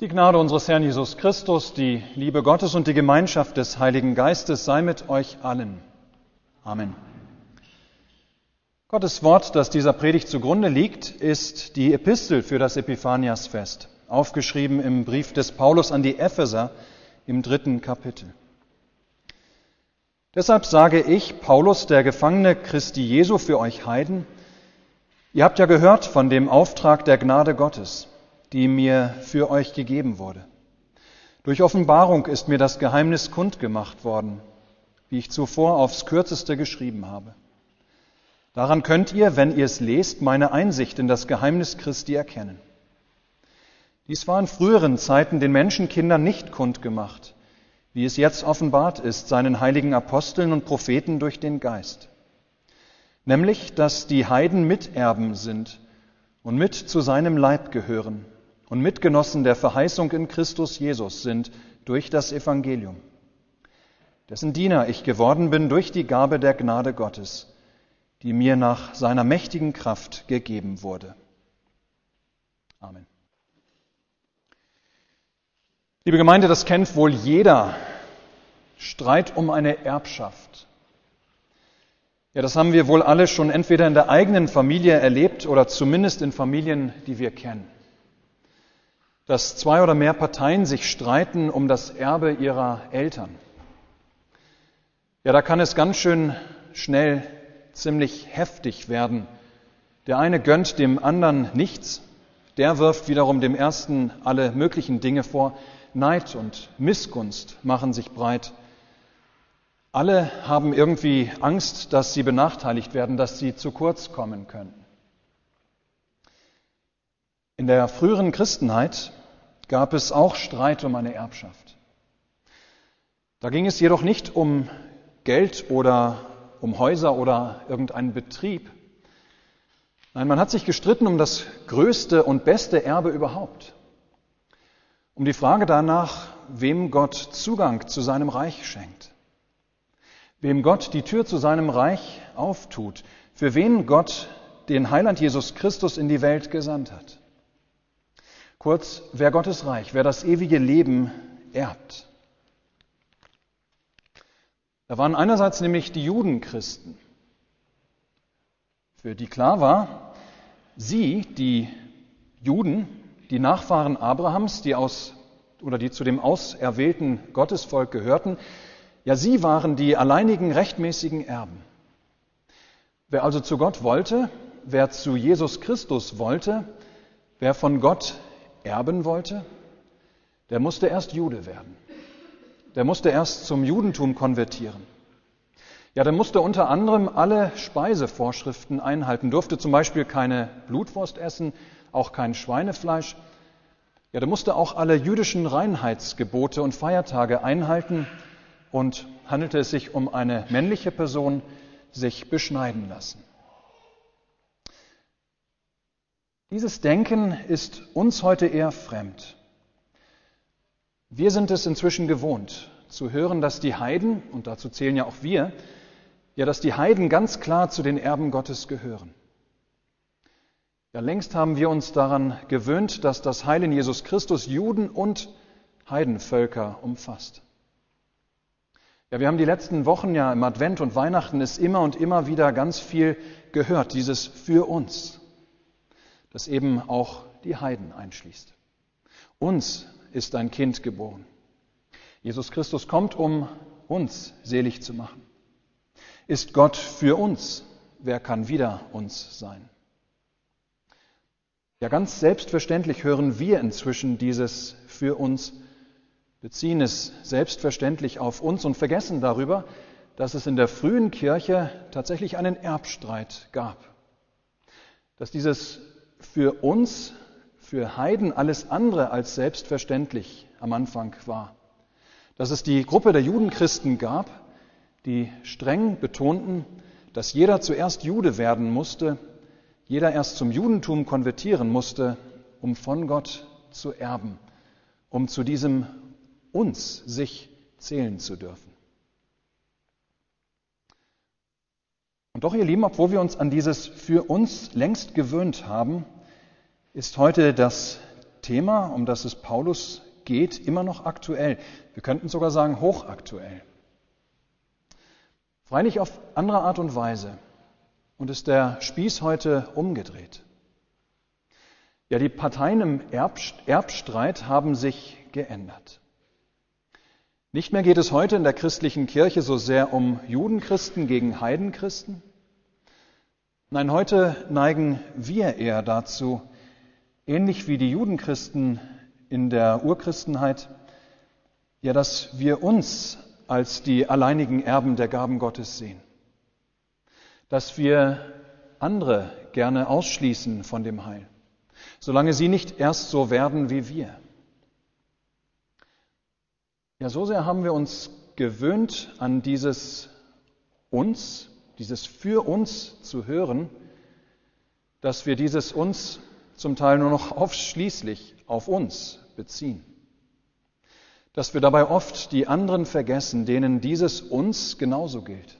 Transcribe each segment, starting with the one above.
Die Gnade unseres Herrn Jesus Christus, die Liebe Gottes und die Gemeinschaft des Heiligen Geistes sei mit euch allen. Amen. Gottes Wort, das dieser Predigt zugrunde liegt, ist die Epistel für das Epiphaniasfest, aufgeschrieben im Brief des Paulus an die Epheser im dritten Kapitel. Deshalb sage ich, Paulus, der Gefangene Christi Jesu für euch Heiden, ihr habt ja gehört von dem Auftrag der Gnade Gottes die mir für euch gegeben wurde. Durch Offenbarung ist mir das Geheimnis kundgemacht worden, wie ich zuvor aufs kürzeste geschrieben habe. Daran könnt ihr, wenn ihr es lest, meine Einsicht in das Geheimnis Christi erkennen. Dies war in früheren Zeiten den Menschenkindern nicht kundgemacht, wie es jetzt offenbart ist, seinen heiligen Aposteln und Propheten durch den Geist. Nämlich, dass die Heiden Miterben sind und mit zu seinem Leib gehören und Mitgenossen der Verheißung in Christus Jesus sind durch das Evangelium, dessen Diener ich geworden bin durch die Gabe der Gnade Gottes, die mir nach seiner mächtigen Kraft gegeben wurde. Amen. Liebe Gemeinde, das kennt wohl jeder. Streit um eine Erbschaft. Ja, das haben wir wohl alle schon entweder in der eigenen Familie erlebt oder zumindest in Familien, die wir kennen dass zwei oder mehr Parteien sich streiten um das Erbe ihrer Eltern. Ja, da kann es ganz schön schnell ziemlich heftig werden. Der eine gönnt dem anderen nichts, der wirft wiederum dem ersten alle möglichen Dinge vor. Neid und Missgunst machen sich breit. Alle haben irgendwie Angst, dass sie benachteiligt werden, dass sie zu kurz kommen könnten. In der früheren Christenheit gab es auch Streit um eine Erbschaft. Da ging es jedoch nicht um Geld oder um Häuser oder irgendeinen Betrieb. Nein, man hat sich gestritten um das größte und beste Erbe überhaupt. Um die Frage danach, wem Gott Zugang zu seinem Reich schenkt. Wem Gott die Tür zu seinem Reich auftut. Für wen Gott den Heiland Jesus Christus in die Welt gesandt hat. Kurz, wer Gottes Reich, wer das ewige Leben erbt. Da waren einerseits nämlich die Judenchristen, für die klar war, sie, die Juden, die Nachfahren Abrahams, die aus oder die zu dem auserwählten Gottesvolk gehörten, ja, sie waren die alleinigen rechtmäßigen Erben. Wer also zu Gott wollte, wer zu Jesus Christus wollte, wer von Gott erben wollte, der musste erst Jude werden. Der musste erst zum Judentum konvertieren. Ja, der musste unter anderem alle Speisevorschriften einhalten, durfte zum Beispiel keine Blutwurst essen, auch kein Schweinefleisch. Ja, der musste auch alle jüdischen Reinheitsgebote und Feiertage einhalten und handelte es sich um eine männliche Person, sich beschneiden lassen. Dieses Denken ist uns heute eher fremd. Wir sind es inzwischen gewohnt, zu hören, dass die Heiden, und dazu zählen ja auch wir, ja, dass die Heiden ganz klar zu den Erben Gottes gehören. Ja, längst haben wir uns daran gewöhnt, dass das Heil in Jesus Christus Juden und Heidenvölker umfasst. Ja, wir haben die letzten Wochen ja im Advent und Weihnachten es immer und immer wieder ganz viel gehört, dieses für uns das eben auch die Heiden einschließt. Uns ist ein Kind geboren. Jesus Christus kommt, um uns selig zu machen. Ist Gott für uns? Wer kann wieder uns sein? Ja, ganz selbstverständlich hören wir inzwischen dieses für uns, beziehen es selbstverständlich auf uns und vergessen darüber, dass es in der frühen Kirche tatsächlich einen Erbstreit gab. Dass dieses für uns, für Heiden alles andere als selbstverständlich am Anfang war. Dass es die Gruppe der Judenchristen gab, die streng betonten, dass jeder zuerst Jude werden musste, jeder erst zum Judentum konvertieren musste, um von Gott zu erben, um zu diesem uns sich zählen zu dürfen. Und doch, ihr Lieben, obwohl wir uns an dieses für uns längst gewöhnt haben, ist heute das Thema, um das es Paulus geht, immer noch aktuell. Wir könnten sogar sagen hochaktuell. Freilich auf andere Art und Weise. Und ist der Spieß heute umgedreht. Ja, die Parteien im Erbstreit haben sich geändert. Nicht mehr geht es heute in der christlichen Kirche so sehr um Judenchristen gegen Heidenchristen. Nein, heute neigen wir eher dazu, ähnlich wie die Judenchristen in der Urchristenheit, ja, dass wir uns als die alleinigen Erben der Gaben Gottes sehen. Dass wir andere gerne ausschließen von dem Heil solange sie nicht erst so werden wie wir. Ja, so sehr haben wir uns gewöhnt an dieses uns, dieses für uns zu hören, dass wir dieses uns zum Teil nur noch ausschließlich auf uns beziehen. Dass wir dabei oft die anderen vergessen, denen dieses uns genauso gilt.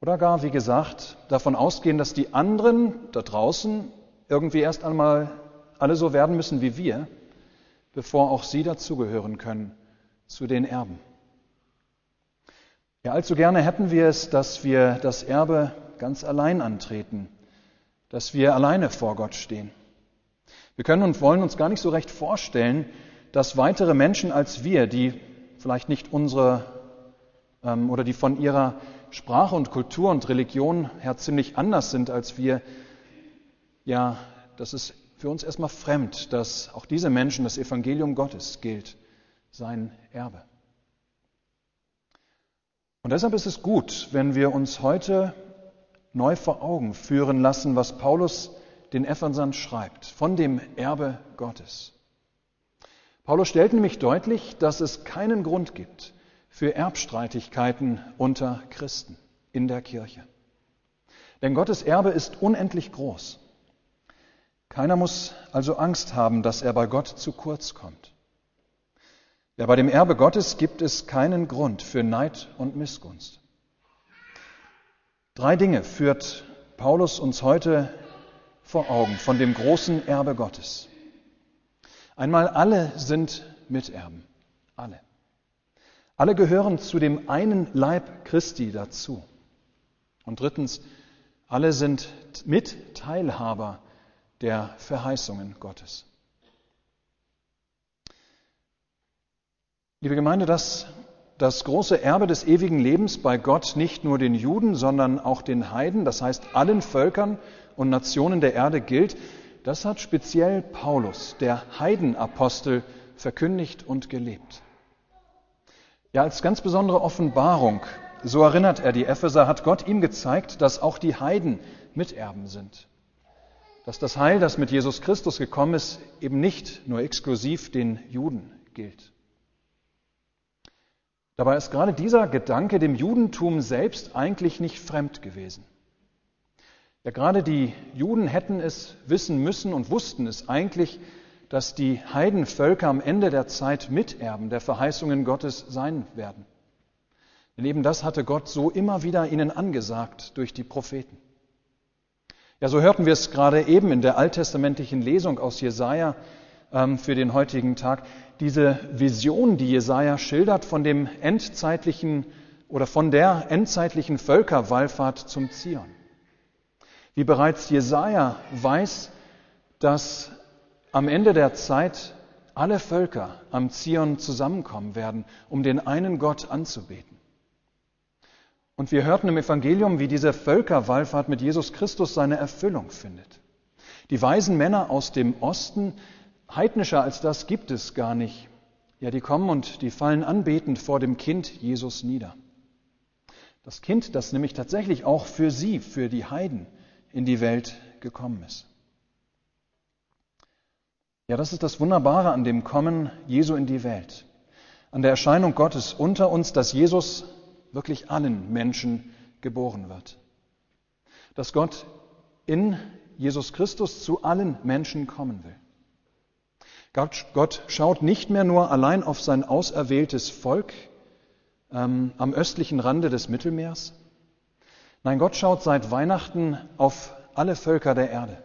Oder gar, wie gesagt, davon ausgehen, dass die anderen da draußen irgendwie erst einmal alle so werden müssen wie wir, bevor auch sie dazugehören können zu den Erben. Ja, allzu gerne hätten wir es, dass wir das Erbe ganz allein antreten, dass wir alleine vor Gott stehen. Wir können und wollen uns gar nicht so recht vorstellen, dass weitere Menschen als wir, die vielleicht nicht unsere ähm, oder die von ihrer Sprache und Kultur und Religion her ziemlich anders sind als wir, ja, das ist für uns erstmal fremd, dass auch diese Menschen das Evangelium Gottes gilt, sein Erbe. Und deshalb ist es gut, wenn wir uns heute neu vor Augen führen lassen, was Paulus den Ephesern schreibt, von dem Erbe Gottes. Paulus stellt nämlich deutlich, dass es keinen Grund gibt für Erbstreitigkeiten unter Christen in der Kirche. Denn Gottes Erbe ist unendlich groß. Keiner muss also Angst haben, dass er bei Gott zu kurz kommt. Ja, bei dem Erbe Gottes gibt es keinen Grund für Neid und Missgunst. Drei Dinge führt Paulus uns heute vor Augen von dem großen Erbe Gottes. Einmal alle sind Miterben. Alle. Alle gehören zu dem einen Leib Christi dazu. Und drittens, alle sind Mitteilhaber der Verheißungen Gottes. Liebe Gemeinde, dass das große Erbe des ewigen Lebens bei Gott nicht nur den Juden, sondern auch den Heiden, das heißt allen Völkern und Nationen der Erde gilt, das hat speziell Paulus, der Heidenapostel, verkündigt und gelebt. Ja, als ganz besondere Offenbarung, so erinnert er die Epheser, hat Gott ihm gezeigt, dass auch die Heiden Miterben sind dass das Heil, das mit Jesus Christus gekommen ist, eben nicht nur exklusiv den Juden gilt. Dabei ist gerade dieser Gedanke dem Judentum selbst eigentlich nicht fremd gewesen. Ja, gerade die Juden hätten es wissen müssen und wussten es eigentlich, dass die Heidenvölker am Ende der Zeit Miterben der Verheißungen Gottes sein werden. Denn eben das hatte Gott so immer wieder ihnen angesagt durch die Propheten. Ja, so hörten wir es gerade eben in der alttestamentlichen Lesung aus Jesaja für den heutigen Tag. Diese Vision, die Jesaja schildert von dem endzeitlichen oder von der endzeitlichen Völkerwallfahrt zum Zion. Wie bereits Jesaja weiß, dass am Ende der Zeit alle Völker am Zion zusammenkommen werden, um den einen Gott anzubeten. Und wir hörten im Evangelium, wie diese Völkerwallfahrt mit Jesus Christus seine Erfüllung findet. Die weisen Männer aus dem Osten, heidnischer als das gibt es gar nicht. Ja, die kommen und die fallen anbetend vor dem Kind Jesus nieder. Das Kind, das nämlich tatsächlich auch für sie, für die Heiden in die Welt gekommen ist. Ja, das ist das Wunderbare an dem Kommen Jesu in die Welt, an der Erscheinung Gottes unter uns, dass Jesus wirklich allen Menschen geboren wird. Dass Gott in Jesus Christus zu allen Menschen kommen will. Gott, Gott schaut nicht mehr nur allein auf sein auserwähltes Volk ähm, am östlichen Rande des Mittelmeers. Nein, Gott schaut seit Weihnachten auf alle Völker der Erde,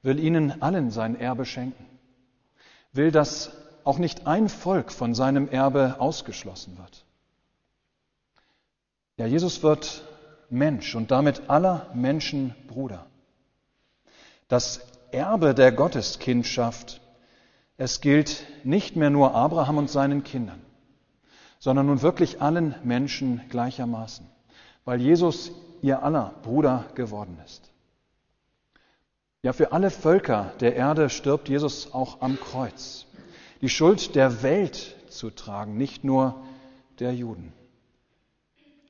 will ihnen allen sein Erbe schenken, will, dass auch nicht ein Volk von seinem Erbe ausgeschlossen wird. Ja, Jesus wird Mensch und damit aller Menschen Bruder. Das Erbe der Gotteskindschaft, es gilt nicht mehr nur Abraham und seinen Kindern, sondern nun wirklich allen Menschen gleichermaßen, weil Jesus ihr aller Bruder geworden ist. Ja, für alle Völker der Erde stirbt Jesus auch am Kreuz, die Schuld der Welt zu tragen, nicht nur der Juden.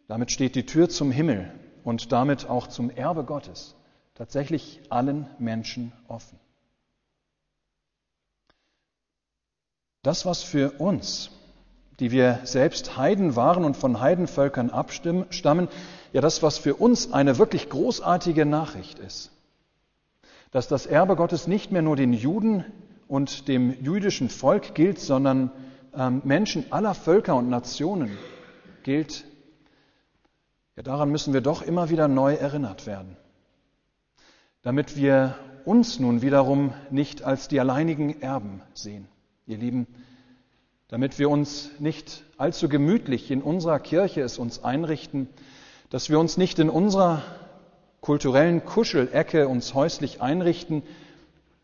Damit steht die Tür zum Himmel und damit auch zum Erbe Gottes tatsächlich allen Menschen offen. Das, was für uns, die wir selbst Heiden waren und von Heidenvölkern abstammen, ja das, was für uns eine wirklich großartige Nachricht ist, dass das Erbe Gottes nicht mehr nur den Juden und dem jüdischen Volk gilt, sondern ähm, Menschen aller Völker und Nationen gilt, ja daran müssen wir doch immer wieder neu erinnert werden, damit wir uns nun wiederum nicht als die alleinigen Erben sehen, ihr Lieben, damit wir uns nicht allzu gemütlich in unserer Kirche es uns einrichten, dass wir uns nicht in unserer kulturellen Kuschelecke uns häuslich einrichten,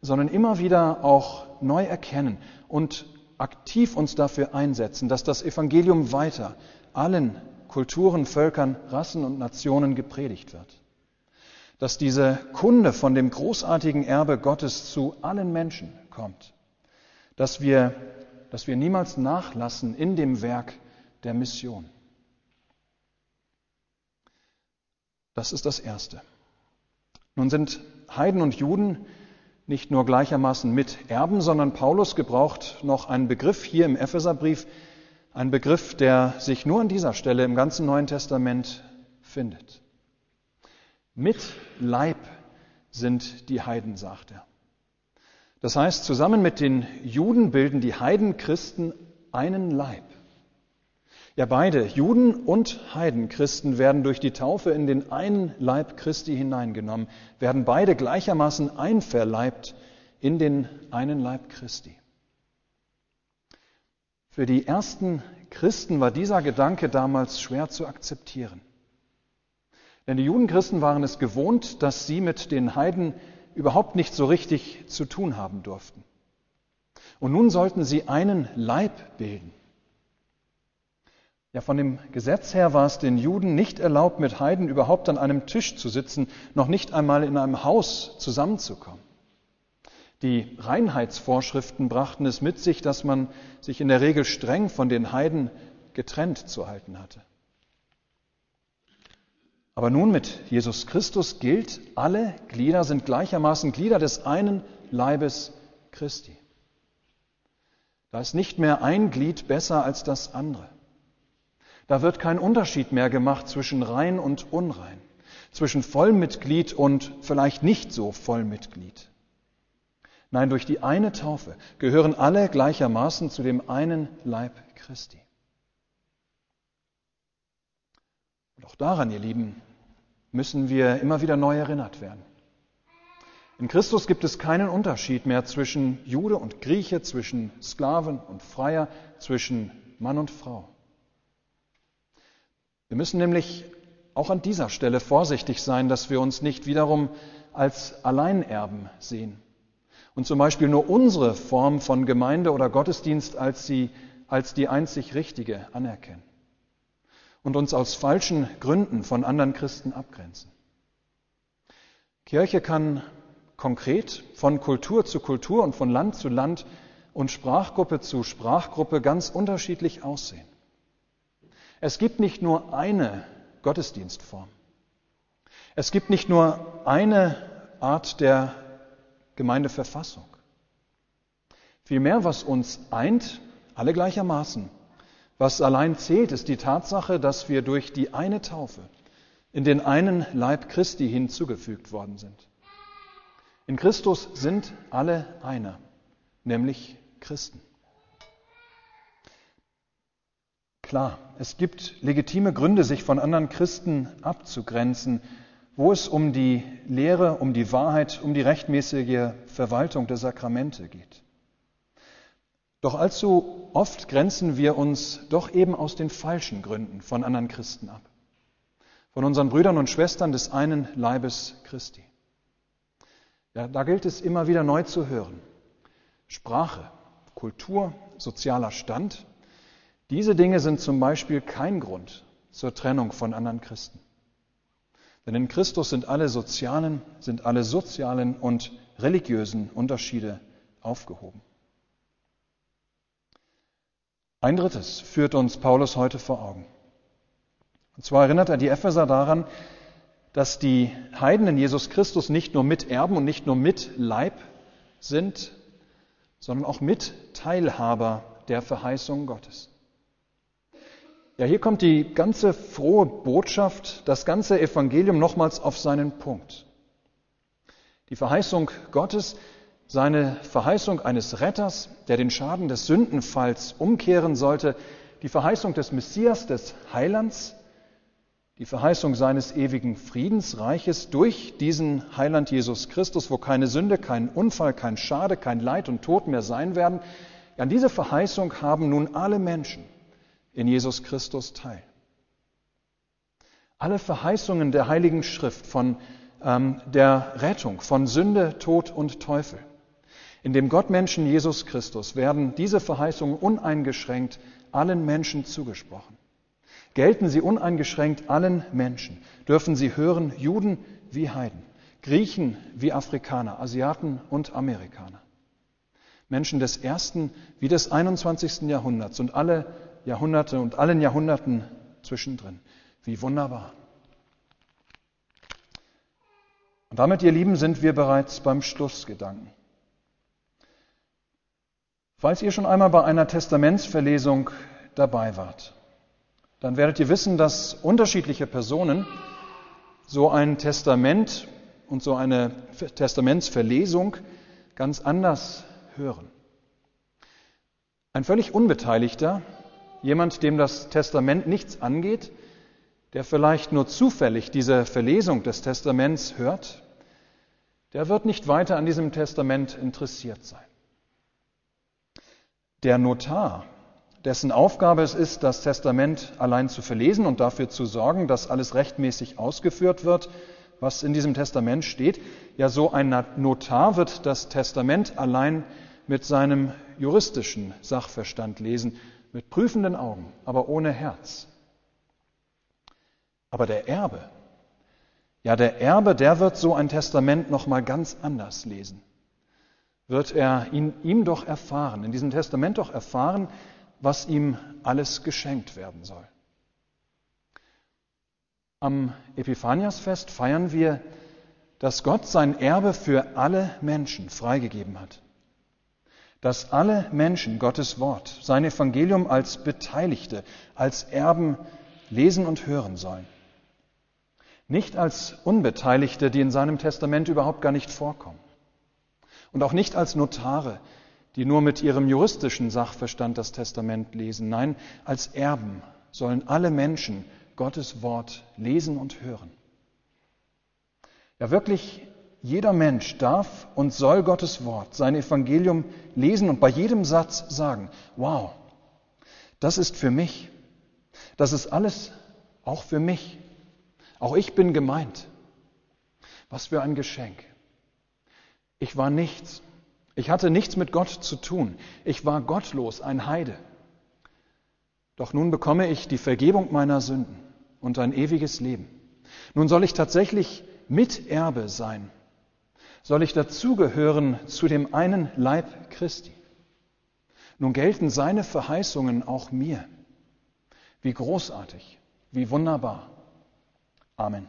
sondern immer wieder auch neu erkennen und aktiv uns dafür einsetzen, dass das Evangelium weiter allen Kulturen, Völkern, Rassen und Nationen gepredigt wird. Dass diese Kunde von dem großartigen Erbe Gottes zu allen Menschen kommt. Dass wir, dass wir niemals nachlassen in dem Werk der Mission. Das ist das Erste. Nun sind Heiden und Juden nicht nur gleichermaßen mit Erben, sondern Paulus gebraucht noch einen Begriff hier im Epheserbrief, ein Begriff, der sich nur an dieser Stelle im ganzen Neuen Testament findet. Mit Leib sind die Heiden, sagt er. Das heißt, zusammen mit den Juden bilden die Heidenchristen einen Leib. Ja, beide, Juden und Heidenchristen, werden durch die Taufe in den einen Leib Christi hineingenommen, werden beide gleichermaßen einverleibt in den einen Leib Christi. Für die ersten Christen war dieser Gedanke damals schwer zu akzeptieren. Denn die Judenchristen waren es gewohnt, dass sie mit den Heiden überhaupt nicht so richtig zu tun haben durften. Und nun sollten sie einen Leib bilden. Ja, von dem Gesetz her war es den Juden nicht erlaubt, mit Heiden überhaupt an einem Tisch zu sitzen, noch nicht einmal in einem Haus zusammenzukommen. Die Reinheitsvorschriften brachten es mit sich, dass man sich in der Regel streng von den Heiden getrennt zu halten hatte. Aber nun mit Jesus Christus gilt, alle Glieder sind gleichermaßen Glieder des einen Leibes Christi. Da ist nicht mehr ein Glied besser als das andere. Da wird kein Unterschied mehr gemacht zwischen rein und unrein, zwischen Vollmitglied und vielleicht nicht so Vollmitglied. Nein, durch die eine Taufe gehören alle gleichermaßen zu dem einen Leib Christi. Und auch daran, ihr Lieben, müssen wir immer wieder neu erinnert werden. In Christus gibt es keinen Unterschied mehr zwischen Jude und Grieche, zwischen Sklaven und Freier, zwischen Mann und Frau. Wir müssen nämlich auch an dieser Stelle vorsichtig sein, dass wir uns nicht wiederum als Alleinerben sehen und zum Beispiel nur unsere Form von Gemeinde oder Gottesdienst als, sie, als die einzig richtige anerkennen und uns aus falschen Gründen von anderen Christen abgrenzen. Kirche kann konkret von Kultur zu Kultur und von Land zu Land und Sprachgruppe zu Sprachgruppe ganz unterschiedlich aussehen. Es gibt nicht nur eine Gottesdienstform. Es gibt nicht nur eine Art der Gemeindeverfassung. Vielmehr, was uns eint, alle gleichermaßen, was allein zählt, ist die Tatsache, dass wir durch die eine Taufe in den einen Leib Christi hinzugefügt worden sind. In Christus sind alle einer, nämlich Christen. Klar, es gibt legitime Gründe, sich von anderen Christen abzugrenzen, wo es um die Lehre, um die Wahrheit, um die rechtmäßige Verwaltung der Sakramente geht. Doch allzu oft grenzen wir uns doch eben aus den falschen Gründen von anderen Christen ab. Von unseren Brüdern und Schwestern des einen Leibes Christi. Ja, da gilt es immer wieder neu zu hören. Sprache, Kultur, sozialer Stand, diese Dinge sind zum Beispiel kein Grund zur Trennung von anderen Christen. Denn in Christus sind alle sozialen, sind alle sozialen und religiösen Unterschiede aufgehoben. Ein drittes führt uns Paulus heute vor Augen. Und zwar erinnert er die Epheser daran, dass die Heiden in Jesus Christus nicht nur Miterben und nicht nur Mitleib sind, sondern auch Mitteilhaber der Verheißung Gottes. Ja, hier kommt die ganze frohe Botschaft, das ganze Evangelium nochmals auf seinen Punkt. Die Verheißung Gottes, seine Verheißung eines Retters, der den Schaden des Sündenfalls umkehren sollte, die Verheißung des Messias, des Heilands, die Verheißung seines ewigen Friedensreiches durch diesen Heiland Jesus Christus, wo keine Sünde, kein Unfall, kein Schade, kein Leid und Tod mehr sein werden. An diese Verheißung haben nun alle Menschen in Jesus Christus teil. Alle Verheißungen der Heiligen Schrift von ähm, der Rettung von Sünde, Tod und Teufel. In dem Gottmenschen Jesus Christus werden diese Verheißungen uneingeschränkt allen Menschen zugesprochen. Gelten sie uneingeschränkt allen Menschen, dürfen sie hören, Juden wie Heiden, Griechen wie Afrikaner, Asiaten und Amerikaner. Menschen des ersten wie des 21. Jahrhunderts und alle Jahrhunderte und allen Jahrhunderten zwischendrin. Wie wunderbar. Und damit, ihr Lieben, sind wir bereits beim Schlussgedanken. Falls ihr schon einmal bei einer Testamentsverlesung dabei wart, dann werdet ihr wissen, dass unterschiedliche Personen so ein Testament und so eine Testamentsverlesung ganz anders hören. Ein völlig Unbeteiligter Jemand, dem das Testament nichts angeht, der vielleicht nur zufällig diese Verlesung des Testaments hört, der wird nicht weiter an diesem Testament interessiert sein. Der Notar, dessen Aufgabe es ist, das Testament allein zu verlesen und dafür zu sorgen, dass alles rechtmäßig ausgeführt wird, was in diesem Testament steht, ja so ein Notar wird das Testament allein mit seinem juristischen Sachverstand lesen mit prüfenden Augen, aber ohne Herz. Aber der Erbe, ja der Erbe, der wird so ein Testament noch mal ganz anders lesen. Wird er in ihm doch erfahren, in diesem Testament doch erfahren, was ihm alles geschenkt werden soll. Am Epiphaniasfest feiern wir, dass Gott sein Erbe für alle Menschen freigegeben hat dass alle Menschen Gottes Wort, sein Evangelium als Beteiligte, als Erben lesen und hören sollen. Nicht als Unbeteiligte, die in seinem Testament überhaupt gar nicht vorkommen. Und auch nicht als Notare, die nur mit ihrem juristischen Sachverstand das Testament lesen. Nein, als Erben sollen alle Menschen Gottes Wort lesen und hören. Ja, wirklich jeder Mensch darf und soll Gottes Wort, sein Evangelium lesen und bei jedem Satz sagen, wow, das ist für mich. Das ist alles auch für mich. Auch ich bin gemeint. Was für ein Geschenk. Ich war nichts. Ich hatte nichts mit Gott zu tun. Ich war gottlos, ein Heide. Doch nun bekomme ich die Vergebung meiner Sünden und ein ewiges Leben. Nun soll ich tatsächlich Miterbe sein soll ich dazugehören zu dem einen Leib Christi. Nun gelten seine Verheißungen auch mir. Wie großartig, wie wunderbar. Amen.